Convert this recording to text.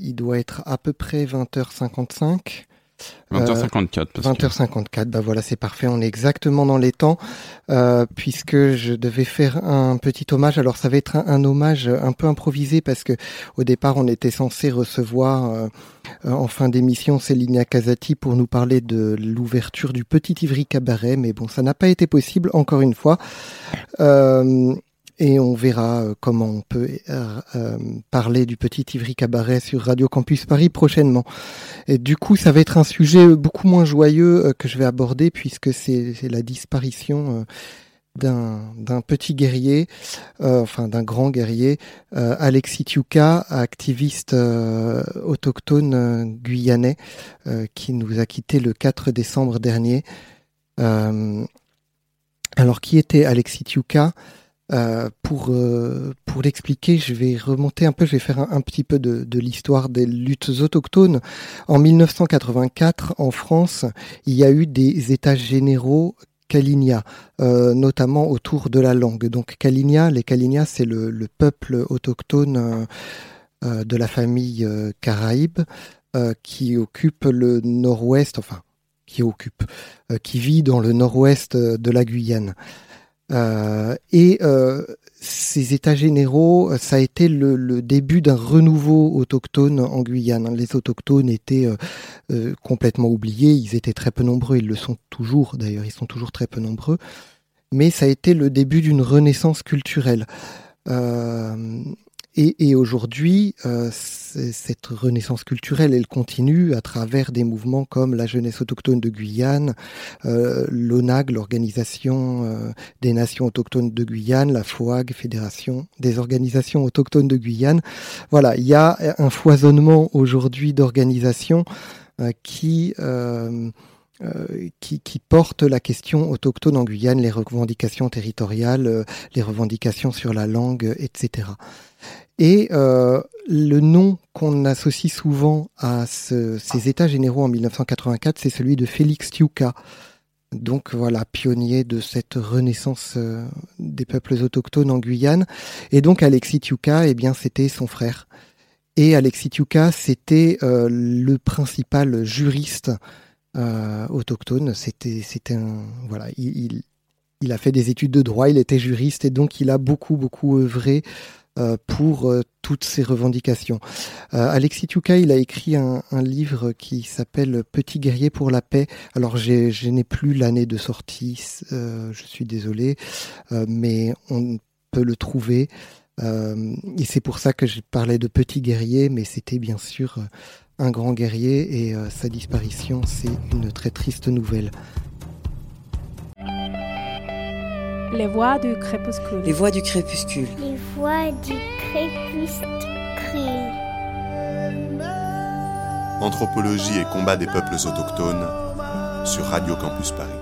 Il doit être à peu près 20h55. 20h54. 20h54, bah voilà, c'est parfait, on est exactement dans les temps, euh, puisque je devais faire un petit hommage. Alors ça va être un, hommage un peu improvisé parce que au départ on était censé recevoir euh, en fin d'émission Céline Casati pour nous parler de l'ouverture du Petit Ivry Cabaret, mais bon, ça n'a pas été possible encore une fois. Et on verra euh, comment on peut euh, euh, parler du petit Ivry Cabaret sur Radio Campus Paris prochainement. Et du coup, ça va être un sujet beaucoup moins joyeux que je vais aborder puisque c'est la disparition d'un petit guerrier, enfin d'un grand guerrier, Alexis Tiuka, activiste autochtone guyanais, qui nous a quitté le 4 décembre dernier. alors, qui était Alexis Tiuka euh, pour euh, pour l'expliquer, je vais remonter un peu, je vais faire un, petit peu de, l'histoire des luttes autochtones. En 1984, en France, il y a eu des États généraux Kalinia, euh, notamment autour de la langue. Donc Kalinia, les Kalinia, c'est le, le, peuple autochtone de la famille Caraïbe qui occupe le nord-ouest, enfin qui occupe, qui vit dans le nord-ouest de la Guyane. Euh, et euh, ces états généraux, ça a été le, début d'un renouveau autochtone en Guyane. Les autochtones étaient euh, complètement oubliés, ils étaient très peu nombreux, ils le sont toujours d'ailleurs, ils sont toujours très peu nombreux. Mais ça a été le début d'une renaissance culturelle. Et, aujourd'hui, euh, cette renaissance culturelle, elle continue à travers des mouvements comme la jeunesse autochtone de Guyane, euh, l'ONAG, l'Organisation euh, des Nations autochtones de Guyane, la FOAG, Fédération des organisations autochtones de Guyane. Voilà, il y a un foisonnement aujourd'hui d'organisations qui euh, qui, porte la question autochtone en Guyane, les revendications territoriales, euh, les revendications sur la langue, etc. Et euh, le nom qu'on associe souvent à ce, ces États généraux en 1984, c'est celui de Félix Tiuka. Donc voilà, pionnier de cette renaissance des peuples autochtones en Guyane. Et donc Alexis Tiuka, eh bien, c'était son frère. Et Alexis Tiuka, c'était le principal juriste euh, autochtone. C'était, c'était un, voilà, il, il, a fait des études de droit, il était juriste et donc il a beaucoup, beaucoup œuvré euh, pour euh, toutes ces revendications. Alexis Tuka, il a écrit un, livre qui s'appelle Petit guerrier pour la paix. Alors je n'ai plus l'année de sortie, je suis désolé, mais on peut le trouver. Et c'est pour ça que je parlais de petit guerrier, mais c'était bien sûr un grand guerrier et euh, sa disparition, c'est une très triste nouvelle. Les voix du crépuscule. Les voix du crépuscule. Les voix du crépuscule. Anthropologie et combat des peuples autochtones sur Radio Campus Paris.